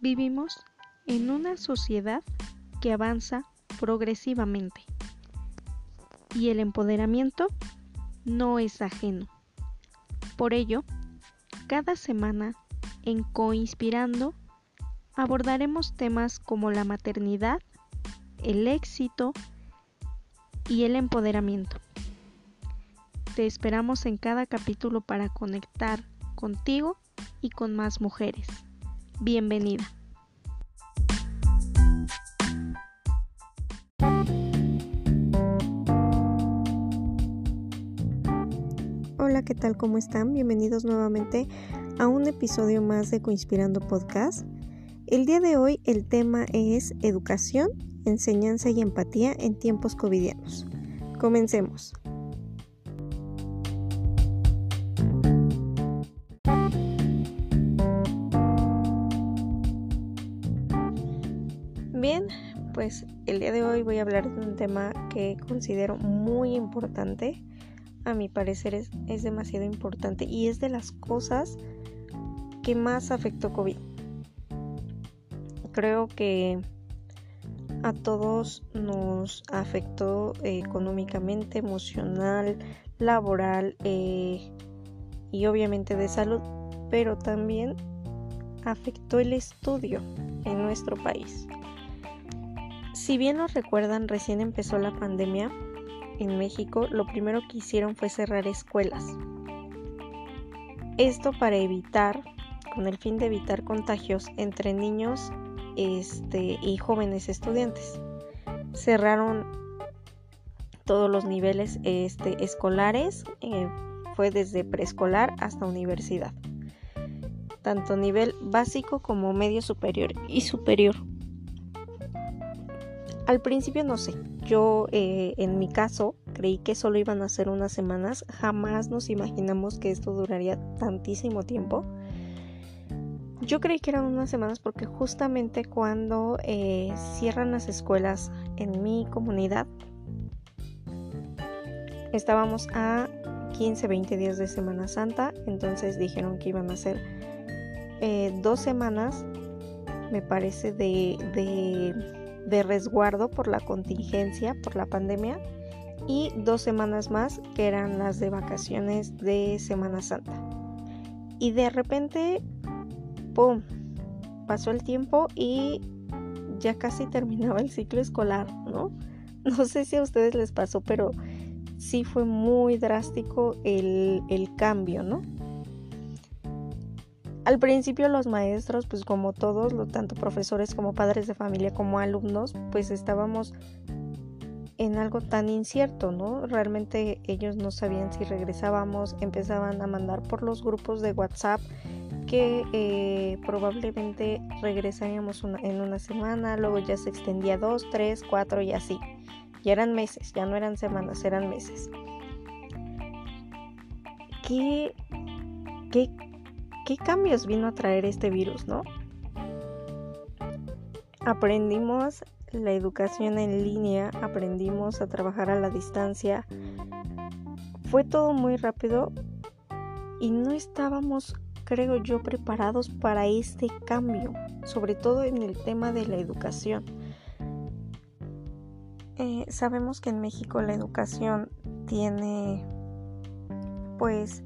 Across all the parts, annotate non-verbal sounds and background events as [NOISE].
Vivimos en una sociedad que avanza progresivamente y el empoderamiento no es ajeno. Por ello, cada semana en Coinspirando abordaremos temas como la maternidad, el éxito y el empoderamiento. Te esperamos en cada capítulo para conectar contigo y con más mujeres. Bienvenida. Hola, ¿qué tal? ¿Cómo están? Bienvenidos nuevamente a un episodio más de Coinspirando Podcast. El día de hoy el tema es educación, enseñanza y empatía en tiempos covidianos. Comencemos. Pues el día de hoy voy a hablar de un tema que considero muy importante. A mi parecer es, es demasiado importante y es de las cosas que más afectó COVID. Creo que a todos nos afectó económicamente, emocional, laboral eh, y obviamente de salud, pero también afectó el estudio en nuestro país. Si bien nos recuerdan, recién empezó la pandemia en México, lo primero que hicieron fue cerrar escuelas. Esto para evitar, con el fin de evitar contagios entre niños este, y jóvenes estudiantes. Cerraron todos los niveles este, escolares, eh, fue desde preescolar hasta universidad, tanto nivel básico como medio superior y superior. Al principio no sé, yo eh, en mi caso creí que solo iban a ser unas semanas, jamás nos imaginamos que esto duraría tantísimo tiempo. Yo creí que eran unas semanas porque justamente cuando eh, cierran las escuelas en mi comunidad, estábamos a 15, 20 días de Semana Santa, entonces dijeron que iban a ser eh, dos semanas, me parece, de, de de resguardo por la contingencia, por la pandemia, y dos semanas más que eran las de vacaciones de Semana Santa. Y de repente, ¡pum! Pasó el tiempo y ya casi terminaba el ciclo escolar, ¿no? No sé si a ustedes les pasó, pero sí fue muy drástico el, el cambio, ¿no? Al principio los maestros, pues como todos, tanto profesores como padres de familia como alumnos, pues estábamos en algo tan incierto, ¿no? Realmente ellos no sabían si regresábamos, empezaban a mandar por los grupos de WhatsApp que eh, probablemente regresaríamos en una semana, luego ya se extendía dos, tres, cuatro y así. Ya eran meses, ya no eran semanas, eran meses. ¿Qué, qué ¿qué cambios vino a traer este virus, no? Aprendimos la educación en línea, aprendimos a trabajar a la distancia. Fue todo muy rápido y no estábamos, creo yo, preparados para este cambio, sobre todo en el tema de la educación. Eh, sabemos que en México la educación tiene pues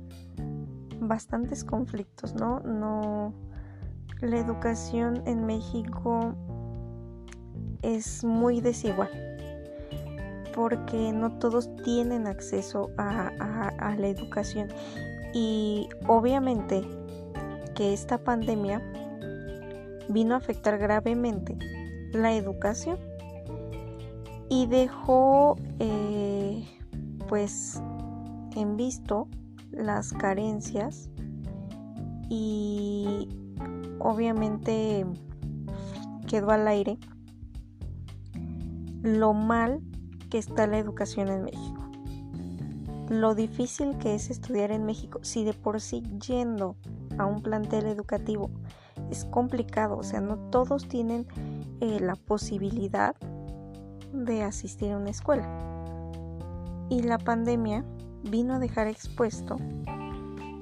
bastantes conflictos, ¿no? No la educación en México es muy desigual porque no todos tienen acceso a, la educación y obviamente que esta pandemia vino a afectar gravemente la educación y dejó eh, pues en visto las carencias y obviamente quedó al aire lo mal que está la educación en México. Lo difícil que es estudiar en México. Si de por sí yendo a un plantel educativo es complicado, o sea, no todos tienen eh, la posibilidad de asistir a una escuela. Y la pandemia vino a dejar expuesto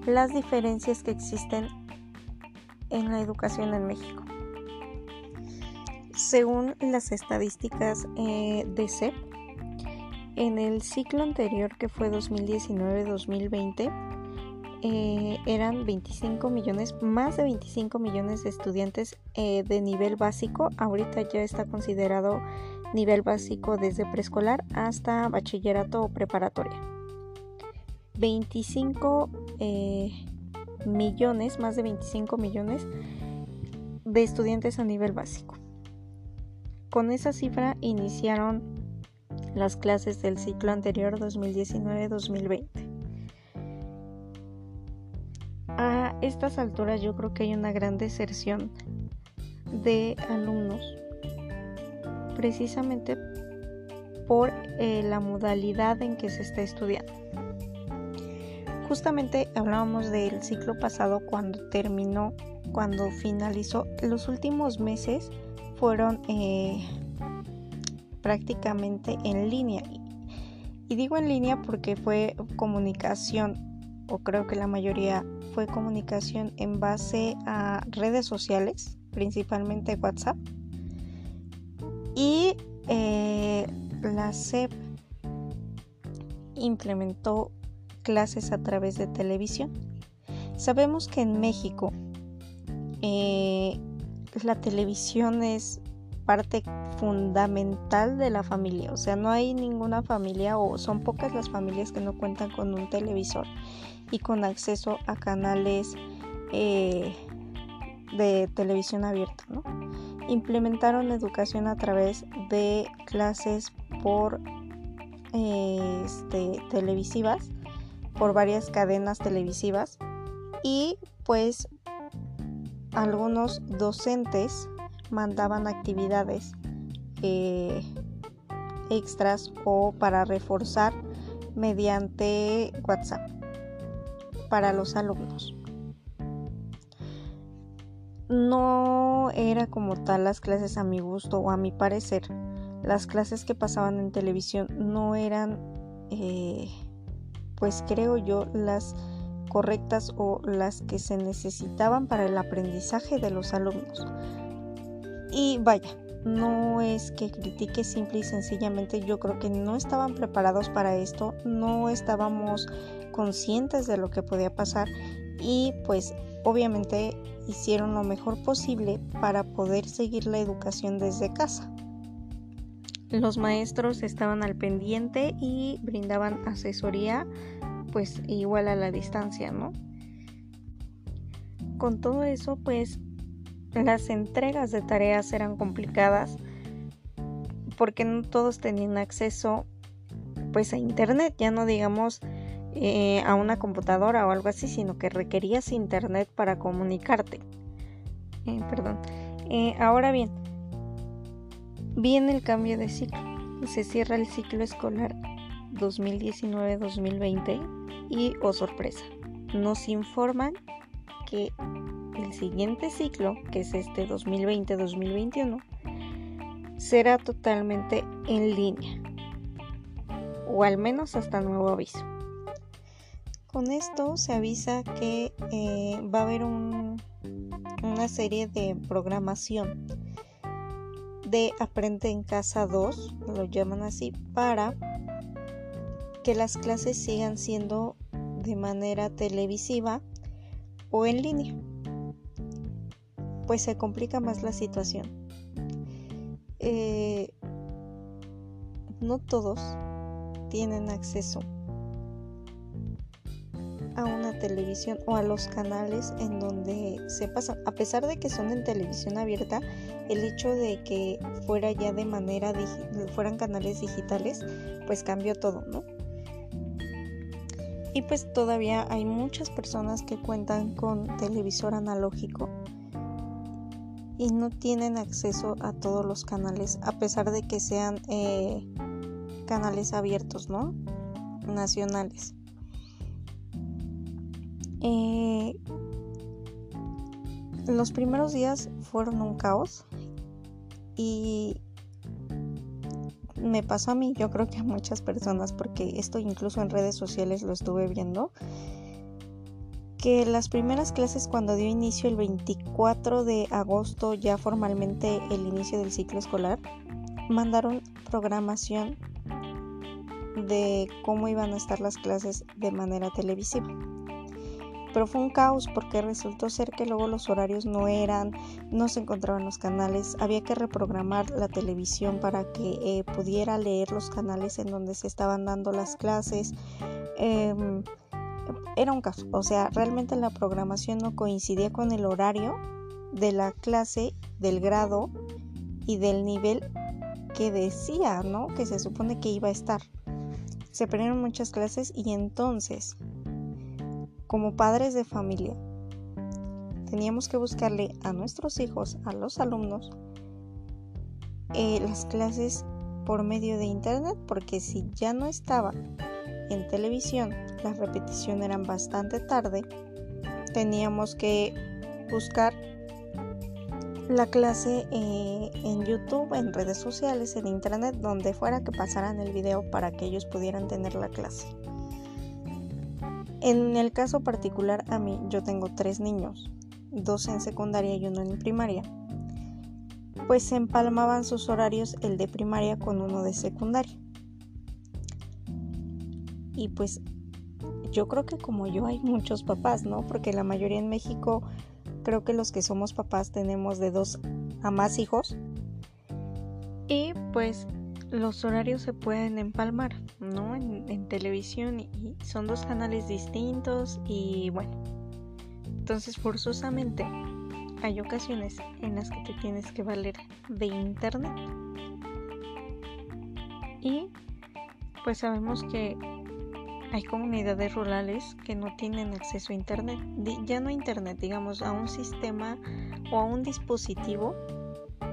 las diferencias que existen en la educación en México. Según las estadísticas eh, de CEP, en el ciclo anterior que fue 2019-2020, eh, eran 25 millones, más de 25 millones de estudiantes eh, de nivel básico. Ahorita ya está considerado nivel básico desde preescolar hasta bachillerato o preparatoria. 25 eh, millones, más de 25 millones de estudiantes a nivel básico. Con esa cifra iniciaron las clases del ciclo anterior 2019-2020. A estas alturas yo creo que hay una gran deserción de alumnos precisamente por eh, la modalidad en que se está estudiando. Justamente hablábamos del ciclo pasado cuando terminó, cuando finalizó. Los últimos meses fueron eh, prácticamente en línea. Y digo en línea porque fue comunicación o creo que la mayoría fue comunicación en base a redes sociales, principalmente WhatsApp. Y eh, la SEP implementó clases a través de televisión. Sabemos que en México eh, la televisión es parte fundamental de la familia, o sea, no hay ninguna familia o son pocas las familias que no cuentan con un televisor y con acceso a canales eh, de televisión abierta. Implementaron educación a través de clases por eh, este, televisivas, por varias cadenas televisivas y pues algunos docentes mandaban actividades eh, extras o para reforzar mediante WhatsApp para los alumnos. No era como tal las clases a mi gusto o a mi parecer. Las clases que pasaban en televisión no eran, eh, pues creo yo, las correctas o las que se necesitaban para el aprendizaje de los alumnos. Y vaya, no es que critique simple y sencillamente, yo creo que no estaban preparados para esto, no estábamos conscientes de lo que podía pasar y pues obviamente hicieron lo mejor posible para poder seguir la educación desde casa. Los maestros estaban al pendiente y brindaban asesoría pues igual a la distancia, ¿no? Con todo eso pues las entregas de tareas eran complicadas porque no todos tenían acceso pues a internet, ya no digamos eh, a una computadora o algo así, sino que requerías internet para comunicarte. Eh, perdón. Eh, ahora bien, viene el cambio de ciclo. Se cierra el ciclo escolar 2019-2020 y, oh sorpresa, nos informan que el siguiente ciclo, que es este 2020-2021, será totalmente en línea, o al menos hasta nuevo aviso. Con esto se avisa que eh, va a haber una serie de programación de Aprende en Casa 2, lo llaman así, para que las clases sigan siendo de manera televisiva o en línea. Pues se complica más la situación. Eh, no todos tienen acceso a una televisión o a los canales en donde se pasan. A pesar de que son en televisión abierta, el hecho de que fuera ya de manera fueran canales digitales, pues cambió todo, ¿no? Y pues todavía hay muchas personas que cuentan con televisor analógico y no tienen acceso a todos los canales, a pesar de que sean eh, canales abiertos, ¿no? Nacionales. Eh, los primeros días fueron un caos y me pasó a mí, yo creo que a muchas personas, porque esto incluso en redes sociales lo estuve viendo, que las primeras clases cuando dio inicio el 24 de agosto, ya formalmente el inicio del ciclo escolar, mandaron programación de cómo iban a estar las clases de manera televisiva. Pero fue un caos porque resultó ser que luego los horarios no eran, no se encontraban los canales, había que reprogramar la televisión para que eh, pudiera leer los canales en donde se estaban dando las clases. Em, era un caos, o sea, realmente la programación no coincidía con el horario de la clase, del grado y del nivel que decía, ¿no? Que se supone que iba a estar. Se perdieron muchas clases y entonces como padres de familia, teníamos que buscarle a nuestros hijos, a los alumnos, eh, las clases por medio de internet, porque si ya no estaba en televisión, las repeticiones eran bastante tarde, teníamos que buscar la clase eh, en YouTube, en redes sociales, en internet, donde fuera que pasaran el video para que ellos pudieran tener la clase. En el caso particular a mí, yo tengo tres niños, dos en secundaria y uno en primaria. Pues se empalmaban sus horarios el de primaria con uno de secundaria. Y pues yo creo que como yo hay muchos papás, ¿no? Porque la mayoría en México, creo que los que somos papás tenemos de dos a más hijos. Y pues los horarios se pueden empalmar, ¿no? En, televisión y son dos canales distintos y bueno. Entonces forzosamente hay ocasiones en las que te tienes que valer de internet. Y pues sabemos que hay comunidades rurales que no tienen acceso a internet. Ya no a internet, digamos, a un sistema o a un dispositivo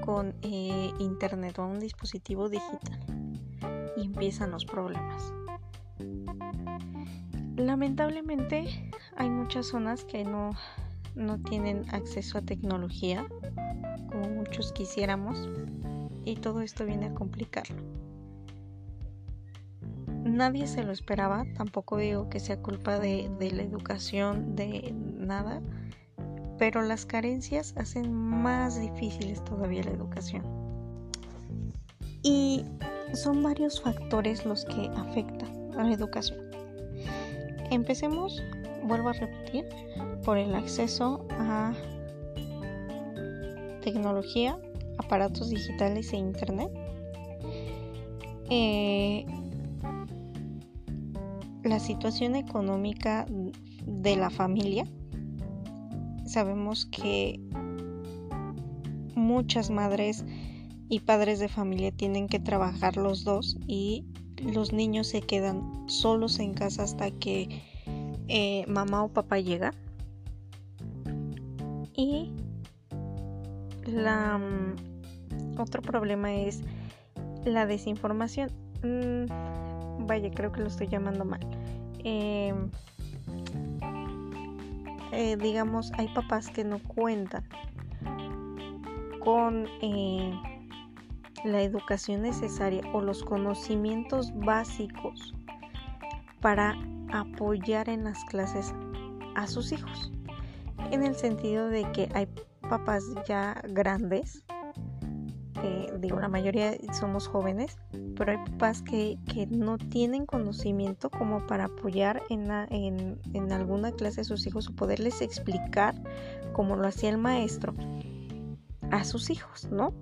con eh, internet o un dispositivo digital y empiezan los problemas. Lamentablemente hay muchas zonas que no, no tienen acceso a tecnología como muchos quisiéramos y todo esto viene a complicarlo. Nadie se lo esperaba, tampoco digo que sea culpa de la educación, de nada, pero las carencias hacen más difíciles todavía la educación. Y son varios factores los que afectan a la educación. Empecemos, vuelvo a repetir, por el acceso a tecnología, aparatos digitales e internet. Eh, la situación económica de la familia sabemos que muchas madres y padres de familia tienen que trabajar los dos y los niños se quedan solos en casa hasta que eh, mamá o papá llega. Y mm, otro problema es la desinformación. Mm, vaya, creo que lo estoy llamando mal. Em, eh, digamos, hay papás que no cuentan con eh, la educación necesaria o los conocimientos básicos para apoyar en las clases a sus hijos. En el sentido de que hay papás ya grandes digo, la mayoría somos jóvenes, pero hay papás que, no tienen conocimiento como para apoyar en, en, en, alguna clase a sus hijos o poderles explicar, como lo hacía el maestro, a sus hijos, ¿no?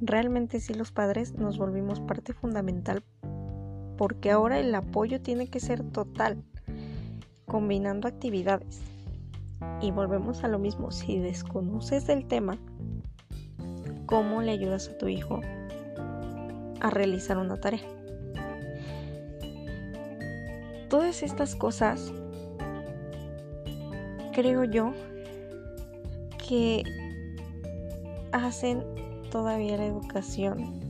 Realmente sí los padres nos volvimos parte fundamental porque ahora el apoyo tiene que ser total, combinando actividades. Y volvemos a lo mismo, si desconoces el tema, cómo le ayudas a tu hijo a realizar una tarea. Todas estas cosas, creo yo, que hacen todavía la educación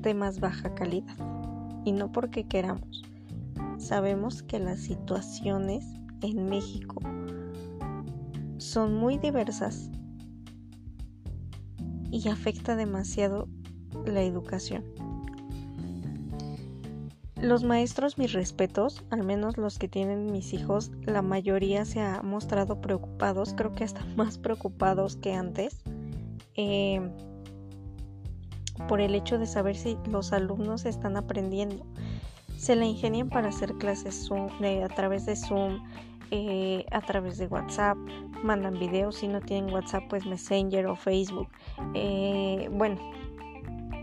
de más baja calidad. Y no porque queramos. Sabemos que las situaciones en México son muy diversas y afecta demasiado la educación. Los maestros, mis respetos, al menos los que tienen mis hijos, la mayoría se ha mostrado preocupados, creo que hasta [LAUGHS] más preocupados que antes, eh, por el hecho de saber si los alumnos están aprendiendo. Se la ingenian para hacer clases Zoom, a través de Zoom, eh, a través de WhatsApp, mandan videos, si no tienen WhatsApp, pues Messenger o Facebook. Eh, bueno,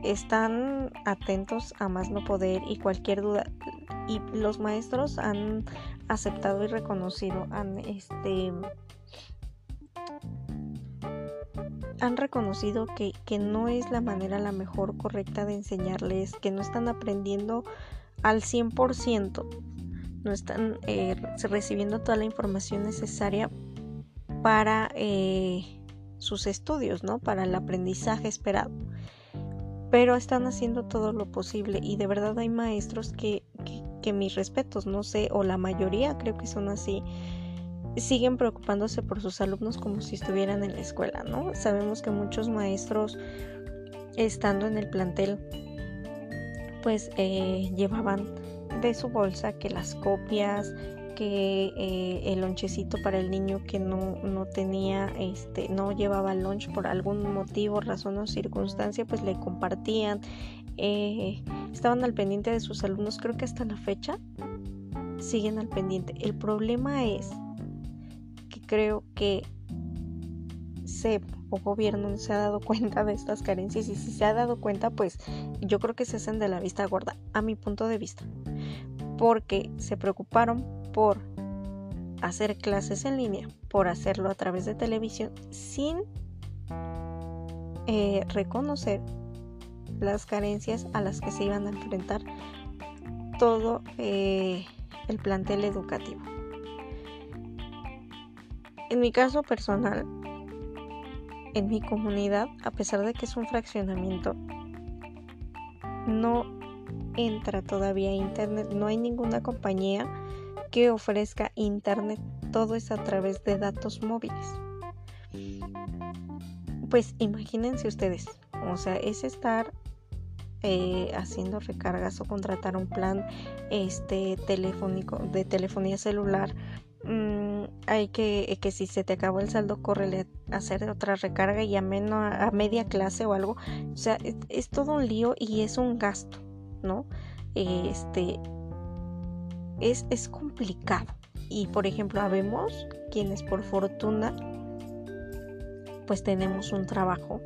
están atentos a más no poder y cualquier duda y los maestros han aceptado y reconocido han este han reconocido que, que no es la manera la mejor correcta de enseñarles que no están aprendiendo al 100% no están eh, recibiendo toda la información necesaria para eh, sus estudios, ¿no? Para el aprendizaje esperado pero están haciendo todo lo posible y de verdad hay maestros que, que, mis respetos, no sé, o la mayoría creo que son así, siguen preocupándose por sus alumnos como si estuvieran en la escuela, ¿no? Sabemos que muchos maestros estando en el plantel pues eh, llevaban de su bolsa que las copias, que eh, el lonchecito para el niño que no, no tenía, este, no llevaba lunch por algún motivo, razón o circunstancia, pues le compartían. Eh, estaban al pendiente de sus alumnos, creo que hasta la fecha siguen al pendiente. El problema es que creo que se o gobierno se ha dado cuenta de estas carencias y si se ha dado cuenta pues yo creo que se hacen de la vista gorda a mi punto de vista porque se preocuparon por hacer clases en línea, por hacerlo a través de televisión, sin eh, reconocer las carencias a las que se iban a enfrentar todo eh, el plantel educativo. En mi caso personal, en mi comunidad, a pesar de que es un fraccionamiento, no entra todavía internet, no hay ninguna compañía que ofrezca internet, todo es a través de datos móviles. Pues imagínense ustedes, o sea, es estar eh, haciendo recargas o contratar un plan este telefónico de telefonía celular mm, hay que que si se te acabó el saldo corre hacer otra recarga y a menos a media clase o algo o sea es, es todo un lío y es un gasto no este es, complicado. Y por ejemplo, habemos quienes por fortuna pues tenemos un trabajo,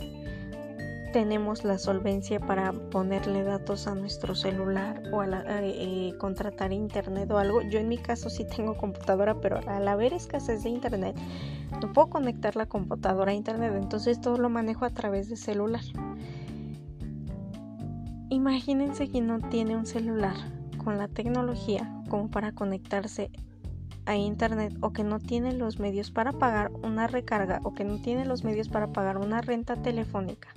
tenemos la solvencia para ponerle datos a nuestro celular o a, eh, contratar internet o algo. Yo en mi caso sí tengo computadora, pero al haber escasez de internet, no puedo conectar la computadora a internet, entonces todo lo manejo a través de celular. Imagínense que no tiene un celular con la tecnología como para conectarse a internet o que no tiene los medios para pagar una recarga o que no tiene los medios para pagar una renta telefónica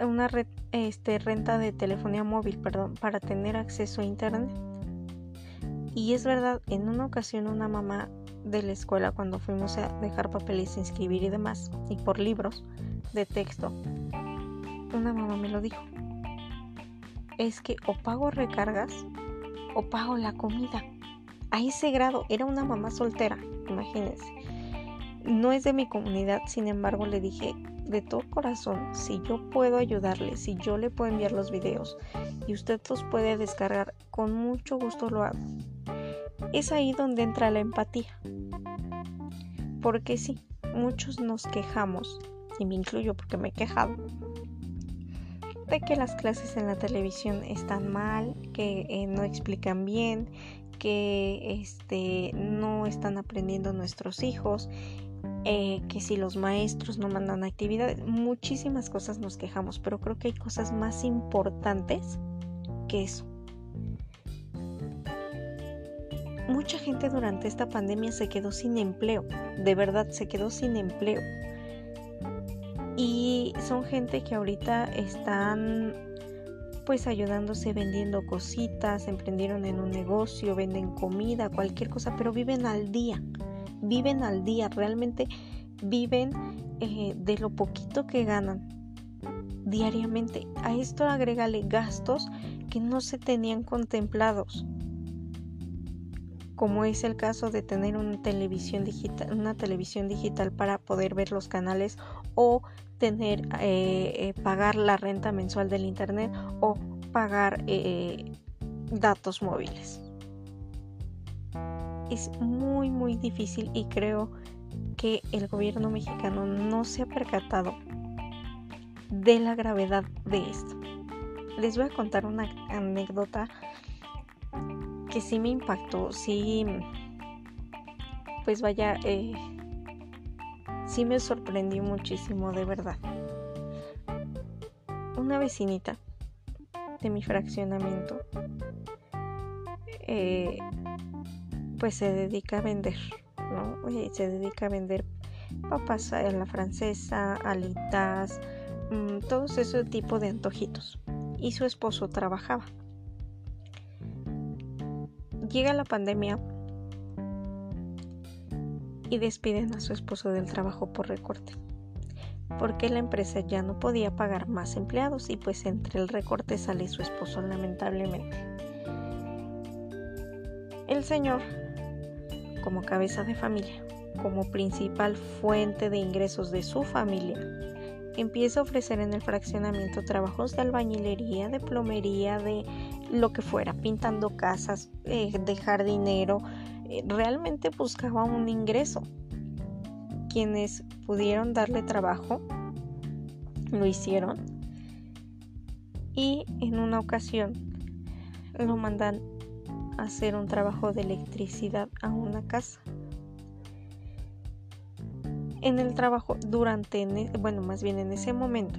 una este, renta de telefonía móvil perdón para tener acceso a internet. Y es verdad en una ocasión una mamá de la escuela cuando fuimos a dejar papeles inscribir y demás y por libros de texto una mamá me lo dijo es que o pago recargas o pago la comida. A ese grado, era una mamá soltera, imagínense. No es de mi comunidad, sin embargo le dije de todo corazón, si yo puedo ayudarle, si yo le puedo enviar los videos y usted los puede descargar, con mucho gusto lo hago. Es ahí donde entra la empatía. Porque sí, muchos nos quejamos, y me incluyo porque me he quejado, de que las clases en la televisión están mal, que eh, no explican bien, que este, no están aprendiendo nuestros hijos, eh, que si los maestros no mandan actividades, muchísimas cosas nos quejamos, pero creo que hay cosas más importantes que eso. Mucha gente durante esta pandemia se quedó sin empleo, de verdad se quedó sin empleo y son gente que ahorita están pues ayudándose vendiendo cositas, emprendieron en un negocio, venden comida, cualquier cosa, pero viven al día, viven al día, realmente viven eh, de lo poquito que ganan diariamente. A esto agrégale gastos que no se tenían contemplados, como es el caso de tener una televisión digital, una televisión digital para poder ver los canales o tener eh, eh, pagar la renta mensual del internet o pagar eh, datos móviles. Es muy muy difícil y creo que el gobierno mexicano no se ha percatado de la gravedad de esto. Les voy a contar una anécdota que sí me impactó, sí, pues vaya, eh, sí me sorprendió muchísimo, de verdad. Una vecinita de mi fraccionamiento, eh, pues se dedica a vender, ¿no? Se dedica a vender papas a la francesa, alitas, mm, todos ese tipo de antojitos. Y su esposo trabajaba. Llega la pandemia y despiden a su esposo del trabajo por recorte, porque la empresa ya no podía pagar más empleados y pues entre el recorte sale su esposo lamentablemente. El señor, como cabeza de familia, como principal fuente de ingresos de su familia, empieza a ofrecer en el fraccionamiento trabajos de albañilería, de plomería, de lo que fuera, pintando casas, eh, de jardinero, realmente buscaba un ingreso. Quienes pudieron darle trabajo lo hicieron y en una ocasión lo mandan a hacer un trabajo de electricidad a una casa en el trabajo durante, e, bueno, más bien en ese momento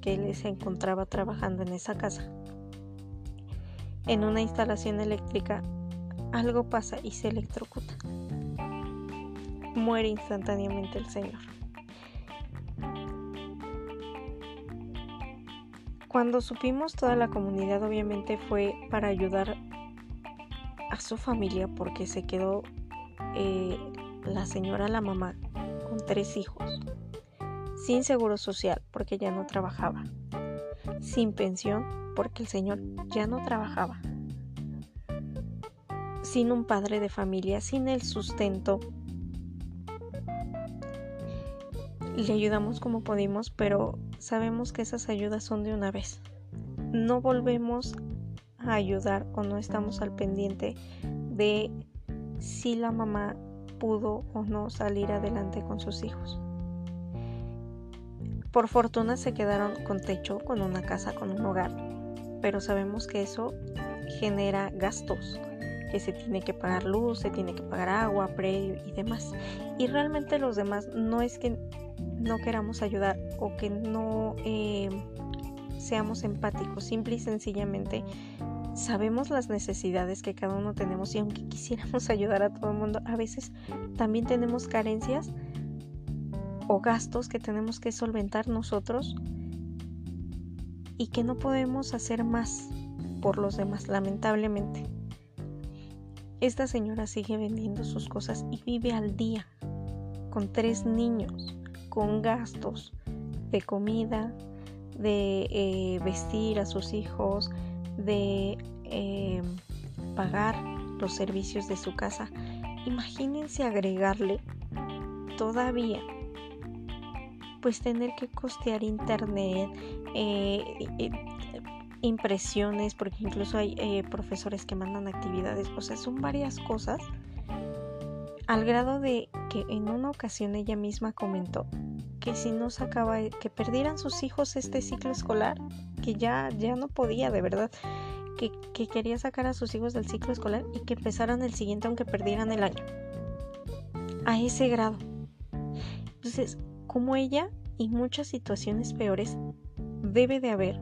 que él se encontraba trabajando en esa casa, en una instalación eléctrica, algo pasa y se electrocuta. Muere instantáneamente el señor. Cuando supimos toda la comunidad obviamente fue para ayudar a su familia porque se quedó eh, la señora, la mamá, tres hijos, sin seguro social porque ya no trabajaba, sin pensión porque el señor ya no trabajaba, sin un padre de familia, sin el sustento. Le ayudamos como pudimos, pero sabemos que esas ayudas son de una vez. No volvemos a ayudar o no estamos al pendiente de si la mamá pudo o no salir adelante con sus hijos. Por fortuna se quedaron con techo, con una casa, con un hogar, pero sabemos que eso genera gastos, que se tiene que pagar luz, se tiene que pagar agua, predio y demás. Y realmente los demás no es que no queramos ayudar o que no eh, seamos empáticos, simple y sencillamente sabemos las necesidades que cada uno tenemos y aunque quisiéramos [LAUGHS] ayudar a todo el mundo, a veces también tenemos carencias o gastos que tenemos que solventar nosotros y que no podemos hacer más por los demás, lamentablemente. Esta señora sigue vendiendo sus cosas y vive al día, con tres niños, con gastos de comida, de eh, vestir a sus hijos, de eh, pagar los servicios de su casa, imagínense agregarle todavía pues tener que costear internet, eh, impresiones, porque incluso hay profesores que mandan actividades, o sea, son varias cosas, al grado de que en una ocasión ella misma comentó que si no sacaba, que perdieran sus hijos este ciclo escolar, que ya, ya no podía, de verdad, que, que quería sacar a sus hijos del ciclo escolar y que empezaran el siguiente aunque perdieran el año. A ese grado. Entonces, como ella y muchas situaciones peores debe de haber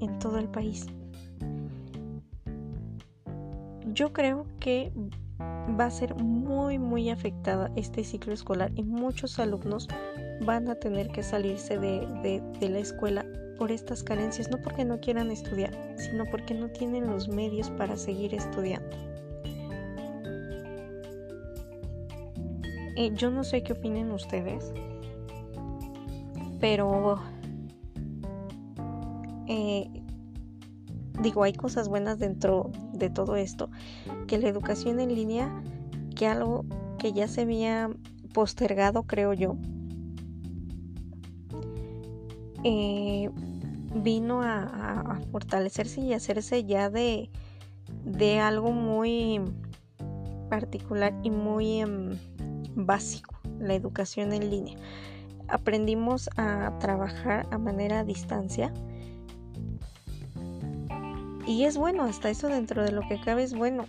en todo el país. Yo creo que va a ser muy muy afectada este ciclo escolar y muchos alumnos van a tener que salirse de, la escuela por estas carencias, no porque no quieran estudiar, sino porque no tienen los medios para seguir estudiando. Eh, yo no sé qué opinen ustedes, pero eh, digo, hay cosas buenas dentro de todo esto, que la educación en línea, que algo que ya se había postergado, creo yo, eh, vino a, fortalecerse y hacerse ya de, de algo muy particular y muy em, básico, la educación en línea. Aprendimos a trabajar a manera a distancia y es bueno, hasta eso dentro de lo que cabe es bueno.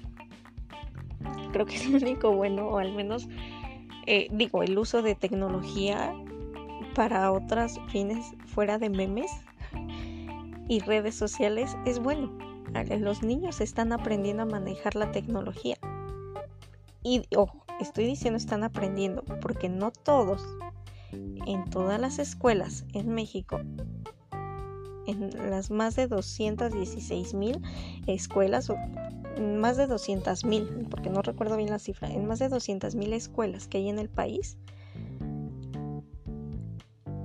Creo que es lo único bueno, o al menos eh, digo, el uso de tecnología para otros fines fuera de memes y redes sociales es bueno. Los niños están aprendiendo a manejar la tecnología. Y ojo, estoy diciendo están aprendiendo porque no todos en todas las escuelas en México en las más de 216 mil escuelas, o más de 200 mil, porque no recuerdo bien la cifra, en más de 200 mil escuelas que hay en el país,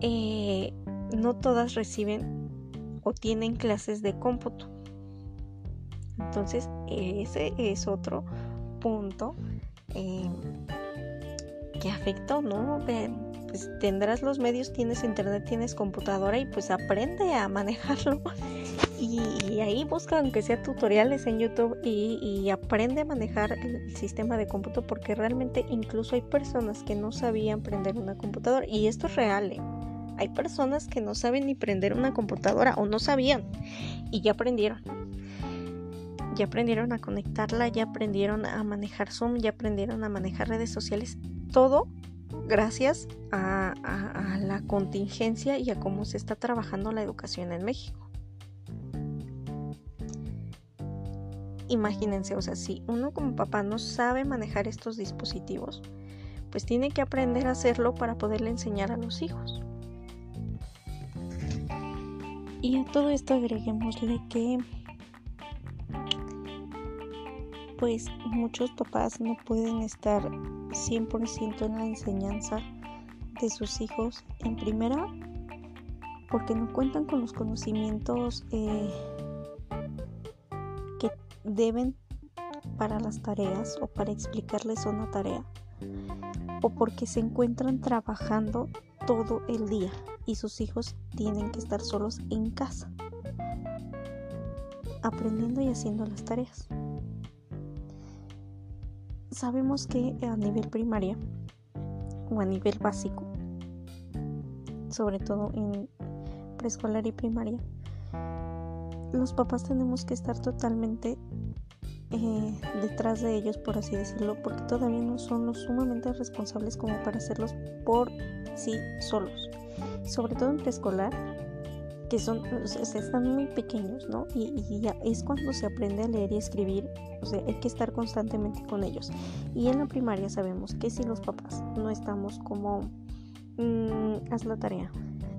eh, no todas reciben o tienen clases de cómputo. Entonces, ese es otro punto eh, que afectó, ¿no? Pues tendrás los medios, tienes internet, tienes computadora y pues aprende a [LAUGHS] manejarlo. Y, ahí busca aunque sea tutoriales en YouTube y, aprende a manejar el sistema de cómputo porque realmente incluso hay personas que no sabían prender una computadora y esto es real. ¿eh? Hay personas que no saben ni prender una computadora o no sabían y ya aprendieron. Ya aprendieron a conectarla, ya aprendieron a manejar Zoom, ya aprendieron a manejar redes sociales. Todo gracias a, la contingencia y a cómo se está trabajando la educación en México. Imagínense, o sea, si uno como papá no sabe manejar estos dispositivos, pues tiene que aprender a hacerlo para poderle enseñar a los hijos. Y a todo esto agreguémosle que pues muchos papás no pueden estar 100% en la enseñanza de sus hijos en primera porque no cuentan con los conocimientos eh, que deben para las tareas o para explicarles una tarea o porque se encuentran trabajando todo el día y sus hijos tienen que estar solos en casa aprendiendo y haciendo las tareas sabemos que a nivel primaria o a nivel básico, sobre todo en preescolar y primaria, los papás tenemos que estar totalmente eh, detrás de ellos, por así decirlo, porque todavía no son lo sumamente responsables como para hacerlos por sí solos. Sobre todo en preescolar, que son, están muy pequeños, ¿no? Y, ya es cuando se aprende a leer y escribir, o sea, hay que estar constantemente con ellos. Y en la primaria sabemos que si los papás no estamos como, mm, haz la tarea,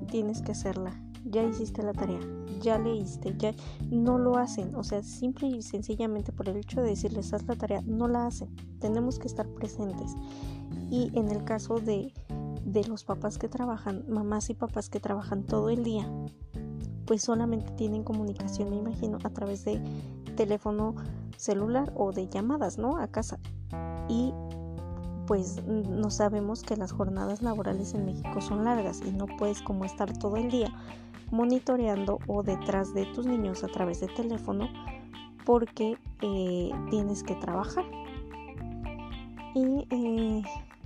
tienes que hacerla, ya hiciste la tarea, ya leíste, ya no lo hacen, o sea, simple y sencillamente por el hecho de decirles haz la tarea, no la hacen, tenemos que estar presentes. Y en el caso de de los papás que trabajan, mamás y papás que trabajan todo el día, pues solamente tienen comunicación, me imagino, a través de teléfono celular o de llamadas, ¿no? A casa. Y pues no sabemos que las jornadas laborales en México son largas y no puedes como estar todo el día monitoreando o detrás de tus niños a través de teléfono porque eh, tienes que trabajar. Y eh,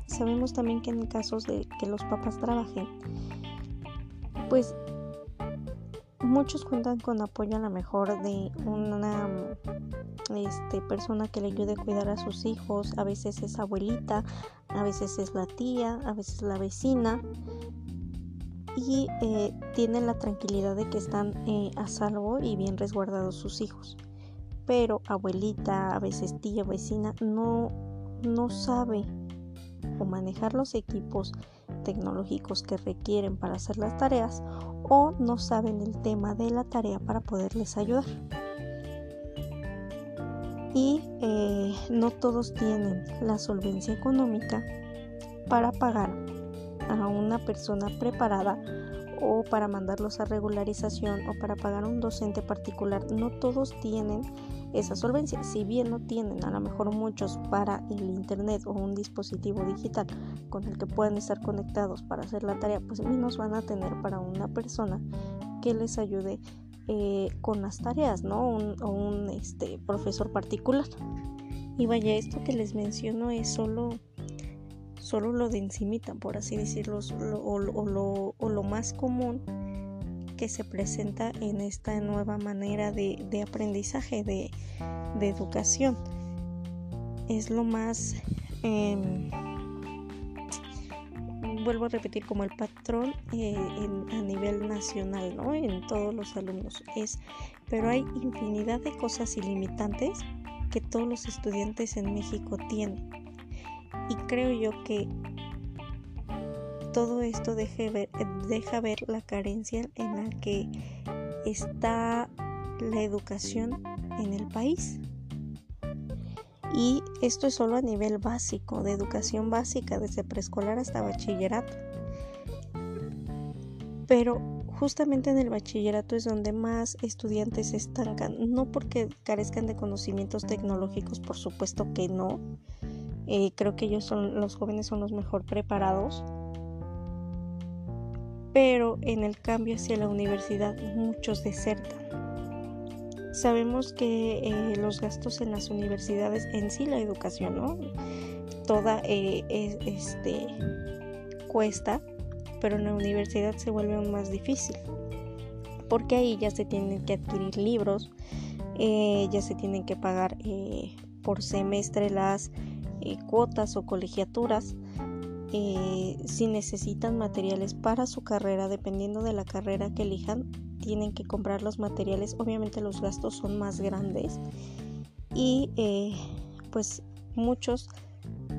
sabemos también que en casos de que los papás trabajen, pues muchos cuentan con apoyo a lo mejor de una este, persona que le ayude a cuidar a sus hijos, a veces es abuelita, a veces es la tía, a veces la vecina y eh, tienen la tranquilidad de que están eh, a salvo y bien resguardados sus hijos. Pero abuelita, a veces tía, vecina, no, no sabe o manejar los equipos tecnológicos que requieren para hacer las tareas o no saben el tema de la tarea para poderles ayudar. Y eh, no todos tienen la solvencia económica para pagar a una persona preparada o para mandarlos a regularización o para pagar un docente particular. No todos tienen esa solvencia. Si bien no tienen a lo mejor muchos para el internet o un dispositivo digital con el que puedan estar conectados para hacer la tarea, pues menos van a tener para una persona que les ayude eh, con las tareas, ¿no? Un, o un este, profesor particular. Y vaya, esto que les menciono es solo, solo lo de encimita, por así decirlo, o, lo, o lo más común que se presenta en esta nueva manera de, aprendizaje, de, educación. Es lo más, em, vuelvo a repetir, como el patrón eh, a nivel nacional, ¿no? En todos los alumnos. Es, pero hay infinidad de cosas ilimitantes que todos los estudiantes en México tienen. Y creo yo que todo esto ver, deja ver la carencia en la que está la educación en el país. Y esto es solo a nivel básico, de educación básica, desde preescolar hasta bachillerato. Pero justamente en el bachillerato es donde más estudiantes se estancan, no porque carezcan de conocimientos tecnológicos, por supuesto que no. Eh, creo que ellos son, los jóvenes son los mejor preparados, pero en el cambio hacia la universidad muchos desertan. Sabemos que eh, los gastos en las universidades, en sí la educación, ¿no? Toda eh, este, cuesta, pero en la universidad se vuelve aún más difícil, porque ahí ya se tienen que adquirir libros, eh, ya se tienen que pagar por semestre las cuotas o colegiaturas, eh, si necesitan materiales para su carrera, dependiendo de la carrera que elijan, tienen que comprar los materiales. Obviamente los gastos son más grandes y eh, pues muchos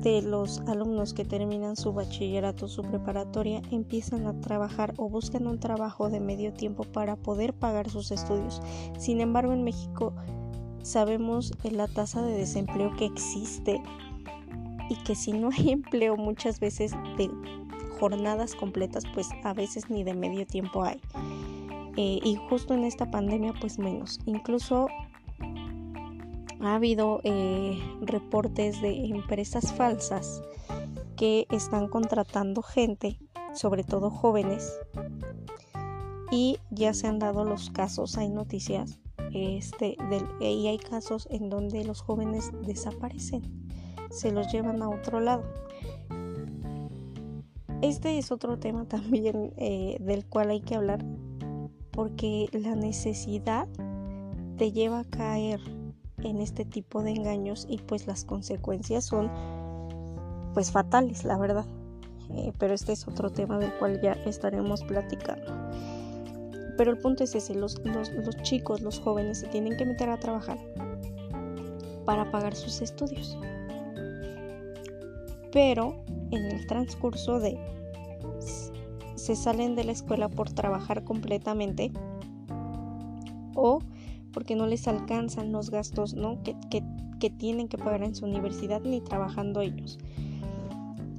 de los alumnos que terminan su bachillerato, su preparatoria, empiezan a trabajar o buscan un trabajo de medio tiempo para poder pagar sus estudios. Sin embargo, en México sabemos la tasa de desempleo que existe y que si no hay [LAUGHS] empleo muchas veces de jornadas completas, pues a veces ni de medio tiempo hay. Eh, y justo en esta pandemia, pues menos. Incluso ha habido eh, reportes de empresas falsas que están contratando gente, sobre todo jóvenes, y ya se han dado los casos, hay noticias, este, y hay casos en donde los jóvenes desaparecen se los llevan a otro lado. Este es otro tema [LAUGHS] también eh, del cual hay que hablar porque la necesidad te lleva a caer en este tipo de engaños y pues las consecuencias son pues fatales, la verdad. Eh, pero este es otro tema del cual ya estaremos platicando. Pero el punto es ese, los, los chicos, los jóvenes se tienen que meter a trabajar para pagar sus estudios pero en el transcurso de se salen de la escuela por trabajar completamente o porque no les alcanzan los gastos ¿no? que, tienen que pagar en su universidad ni trabajando ellos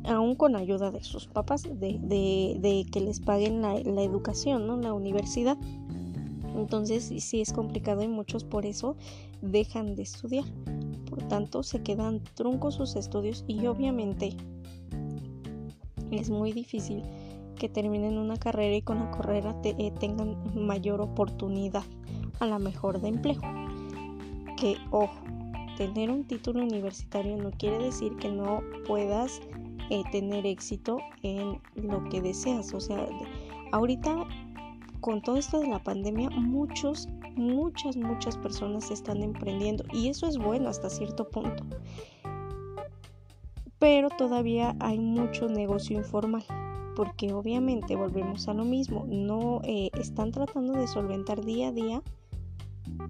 aún con ayuda de sus papás de, que les paguen la, educación ¿no? la universidad entonces sí es complicado y muchos por eso dejan de estudiar por tanto se quedan truncos sus estudios y obviamente es muy difícil que terminen una carrera y con la carrera eh, tengan mayor oportunidad a la mejor de empleo. Que ojo, tener un título universitario no quiere decir que no puedas eh, tener éxito en lo que deseas. O sea, ahorita con todo esto de la pandemia, muchos, muchas, muchas personas están emprendiendo y eso es bueno hasta cierto punto. Pero todavía hay mucho negocio informal porque obviamente volvemos a lo mismo, no eh, están tratando de solventar día a día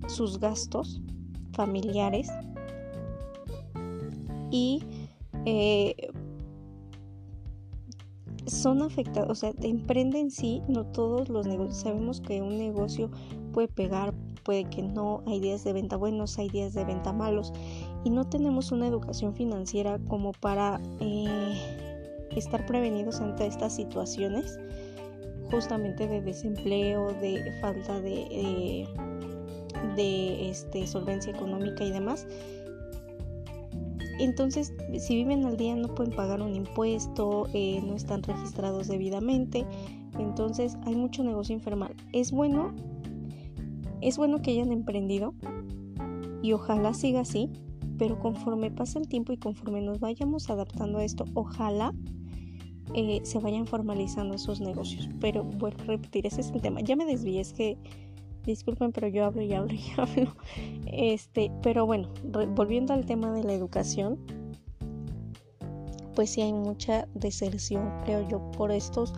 sus gastos familiares y eh, son afectados, o sea, emprenden sí, no todos los negocios. Sabemos que un negocio puede pegar, puede que no, hay días de venta buenos, hay días de venta malos y no tenemos una educación financiera como para eh, estar prevenidos ante estas situaciones. justamente de desempleo, de falta de, eh, de este, solvencia económica y demás. Entonces, si viven al día no pueden pagar un impuesto, eh, no están registrados debidamente, entonces hay mucho negocio informal. Es bueno, es bueno que hayan emprendido y ojalá siga así, pero conforme pasa el tiempo y conforme nos vayamos adaptando a esto, ojalá eh, se vayan formalizando esos negocios. Pero vuelvo a repetir, ese es el tema. Ya me desvié, es que disculpen, pero yo hablo y hablo y [LAUGHS] hablo. Este, pero bueno, volviendo al tema de la educación, pues sí hay mucha deserción, creo yo, por estos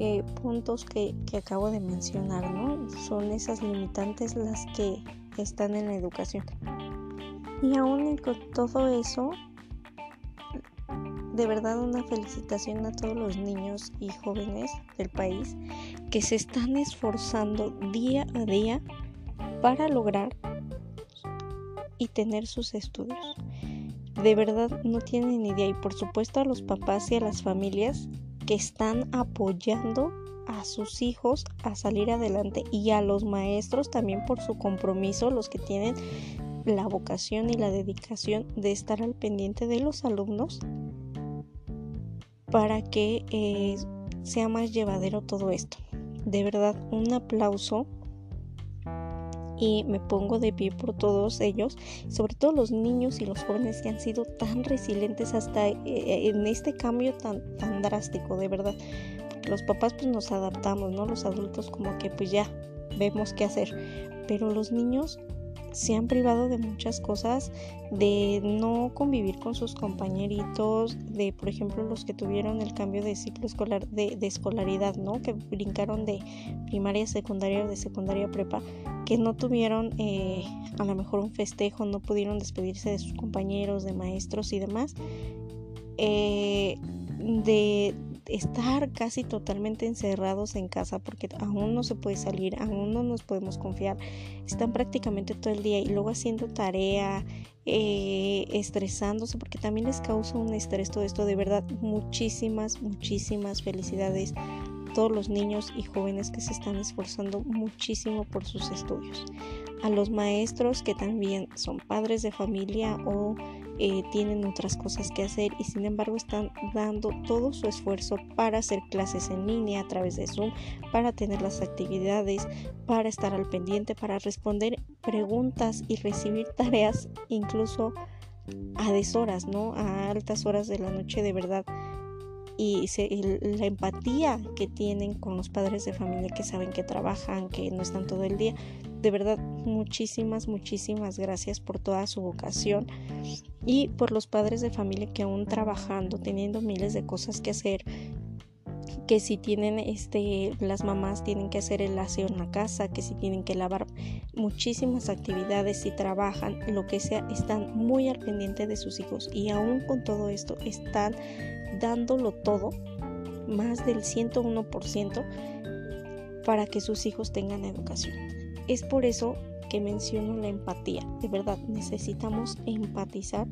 eh, puntos que, que, acabo de mencionar, ¿no? Son esas limitantes las que están en la educación. Y aún con todo eso, de verdad una felicitación a todos los niños y jóvenes del país que se están esforzando día a día para lograr y tener sus estudios. De verdad no tienen idea y por supuesto a los papás y a las familias que están apoyando a sus hijos a salir adelante y a los maestros también por su compromiso, los que tienen la vocación y la dedicación de estar al pendiente de los alumnos para que eh, sea más llevadero todo esto. De verdad, un aplauso y me pongo de pie por todos ellos, sobre todo los niños y los jóvenes que han sido tan resilientes hasta eh, en este cambio tan, tan drástico, de verdad. Los papás pues nos adaptamos, ¿no? Los adultos como que pues ya vemos qué hacer, pero los niños se han privado de muchas cosas, de no convivir con sus compañeritos, de por ejemplo los que tuvieron el cambio de ciclo escolar, de, escolaridad, ¿no? Que brincaron de primaria a secundaria o de secundaria a prepa, que no tuvieron eh, a lo mejor un festejo, no pudieron despedirse de sus compañeros, de maestros y demás. Eh, de estar casi totalmente encerrados en casa porque aún no se puede salir, aún no nos podemos confiar, están prácticamente todo el día y luego haciendo tarea, eh, estresándose porque también les causa un estrés todo esto, de verdad muchísimas, muchísimas felicidades a todos los niños y jóvenes que se están esforzando muchísimo por sus estudios, a los maestros que también son padres de familia o eh, tienen otras cosas que hacer y sin embargo están dando todo su esfuerzo para hacer clases en línea a través de Zoom, para tener las actividades, para estar al pendiente, para responder preguntas y recibir [LAUGHS] tareas incluso a deshoras, ¿no? A altas horas de la noche de verdad y la empatía que tienen con los padres de familia que saben que trabajan, que no están todo el día. De verdad, muchísimas, muchísimas gracias por toda su vocación y por los padres de familia que aún trabajando, teniendo miles de cosas que hacer, que si tienen este las mamás tienen que hacer el aseo en la casa, que si tienen que lavar muchísimas actividades, si trabajan, lo que sea, están muy al pendiente de sus hijos y aún con todo esto están dándolo todo, más del 101%, para que sus hijos tengan educación. Es por eso que menciono la empatía. De verdad, necesitamos empatizar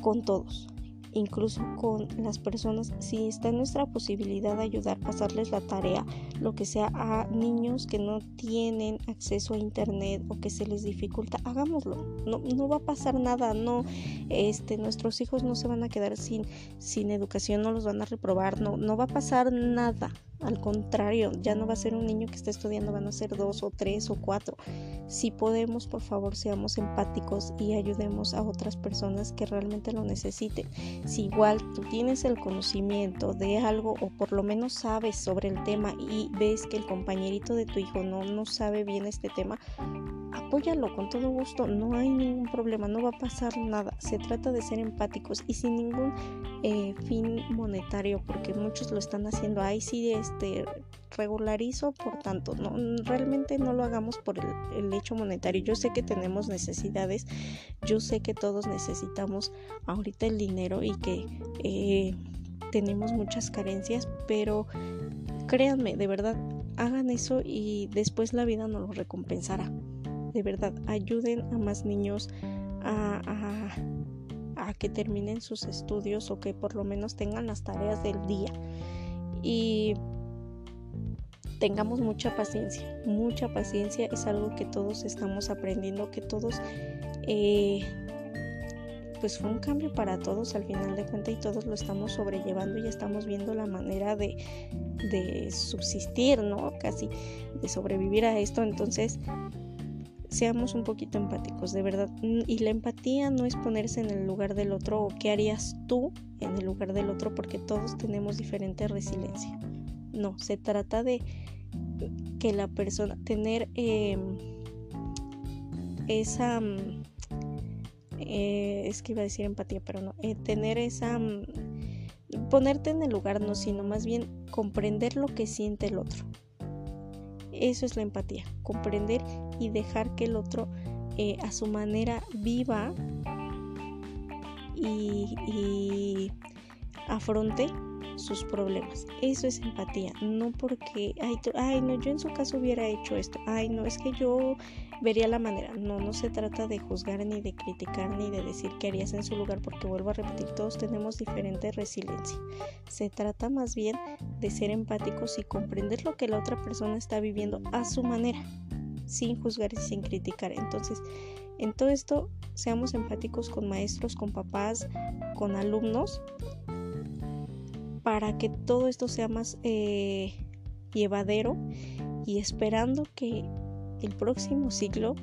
con todos incluso con las personas, si está en nuestra posibilidad de ayudar, pasarles la tarea, lo que sea, a niños que no tienen acceso a internet o que se les dificulta, hagámoslo. No, no va a pasar nada, no, este, nuestros hijos no se van a quedar sin, sin educación, no los van a reprobar, no, no va a pasar nada. Al contrario, ya no va a ser un niño que está estudiando, van a ser dos o tres o cuatro. Si podemos, por favor, seamos empáticos y ayudemos a otras personas que realmente lo necesiten. Si igual tú tienes el conocimiento de algo o por lo menos sabes sobre el tema y ves que el compañerito de tu hijo no, no sabe bien este tema, apóyalo con todo gusto, no hay ningún problema, no va a pasar nada. Se trata de ser empáticos y sin ningún eh, fin monetario, porque muchos lo están haciendo. Ahí sí, este regularizo, por tanto, no realmente no lo hagamos por el, hecho monetario. Yo sé que tenemos necesidades, yo sé que todos necesitamos ahorita el dinero y que eh, tenemos muchas carencias, pero créanme, de verdad, hagan eso y después la vida nos lo recompensará de verdad ayuden a más niños a, a, que terminen sus estudios o que por lo menos tengan las tareas del día. Y tengamos mucha paciencia, mucha paciencia es algo que todos estamos aprendiendo, que todos, eh, pues fue un cambio para todos al final de cuentas y todos lo estamos sobrellevando y estamos viendo la manera de, de subsistir, ¿no? Casi de sobrevivir a esto, entonces seamos un poquito empáticos, de verdad. Y la empatía no es ponerse en el lugar del otro o qué harías tú en el lugar del otro porque todos tenemos diferente resiliencia. No, se trata de que la persona, tener em, esa, eh, es que iba a decir empatía, pero no, eh, tener esa, ponerte en el lugar, no, sino más bien comprender lo que siente el otro. Eso es la empatía, comprender y dejar que el otro eh, a su manera viva y afronte sus problemas. Eso es empatía, no porque, ay, ay, no, yo en su caso hubiera hecho esto, ay, no, es que yo vería la manera. No, no se trata de juzgar ni de criticar ni de decir qué harías en su lugar, porque vuelvo a repetir, todos tenemos diferente resiliencia. Se trata más bien de ser empáticos y comprender lo que la otra persona está viviendo a su manera, sin juzgar y sin criticar. Entonces, en todo esto, seamos empáticos con maestros, con papás, con alumnos para que todo esto sea más eh, llevadero y esperando que el próximo ciclo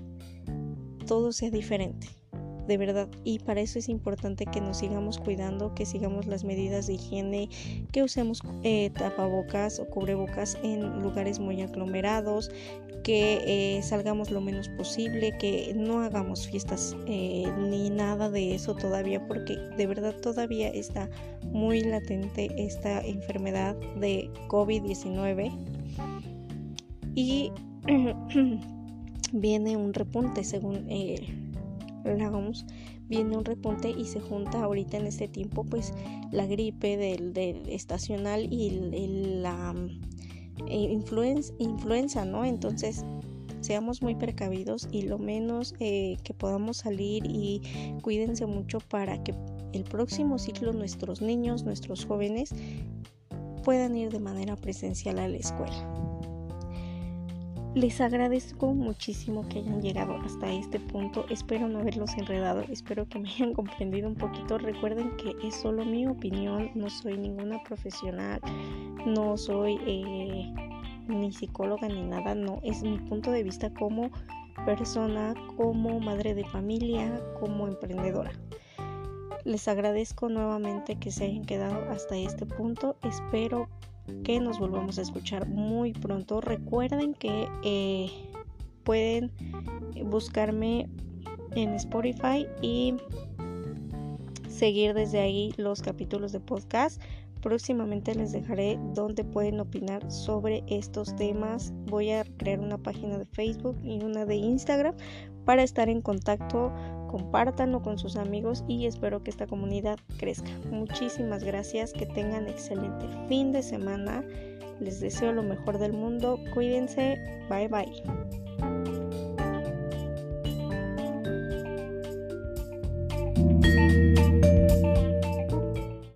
todo sea diferente de verdad. Y para eso es importante que nos sigamos cuidando, que sigamos las medidas de higiene, que usemos eh, tapabocas o cubrebocas en lugares muy aglomerados, que eh, salgamos lo menos posible, que no hagamos fiestas eh, ni nada de eso todavía, porque de verdad todavía está muy latente esta enfermedad de COVID-19. Y [CLEARS THROAT] viene un repunte según la viene un repunte y se junta ahorita en este tiempo pues la gripe del, estacional y la eh, influenza, ¿no? Entonces seamos muy precavidos y lo menos eh, que podamos salir y cuídense mucho para que el próximo ciclo nuestros niños, nuestros jóvenes puedan ir de manera presencial a la escuela. Les agradezco muchísimo que hayan llegado hasta este punto. Espero no haberlos enredado. Espero que me hayan [LAUGHS] comprendido un poquito. Recuerden que es solo mi opinión. No soy ninguna profesional. No soy eh, ni psicóloga ni nada. No, es mi punto de vista como persona, como madre de familia, como emprendedora. Les agradezco nuevamente que se hayan quedado hasta este punto. Espero que nos volvamos a escuchar muy pronto. Recuerden que eh, pueden buscarme en Spotify y seguir desde ahí los capítulos de podcast. Próximamente les dejaré donde pueden opinar sobre estos temas. Voy a crear una página de Facebook y una de Instagram para estar en contacto compártanlo con sus amigos y espero que esta comunidad crezca. Muchísimas gracias, que tengan excelente fin de semana, les deseo lo mejor del mundo, cuídense, bye bye.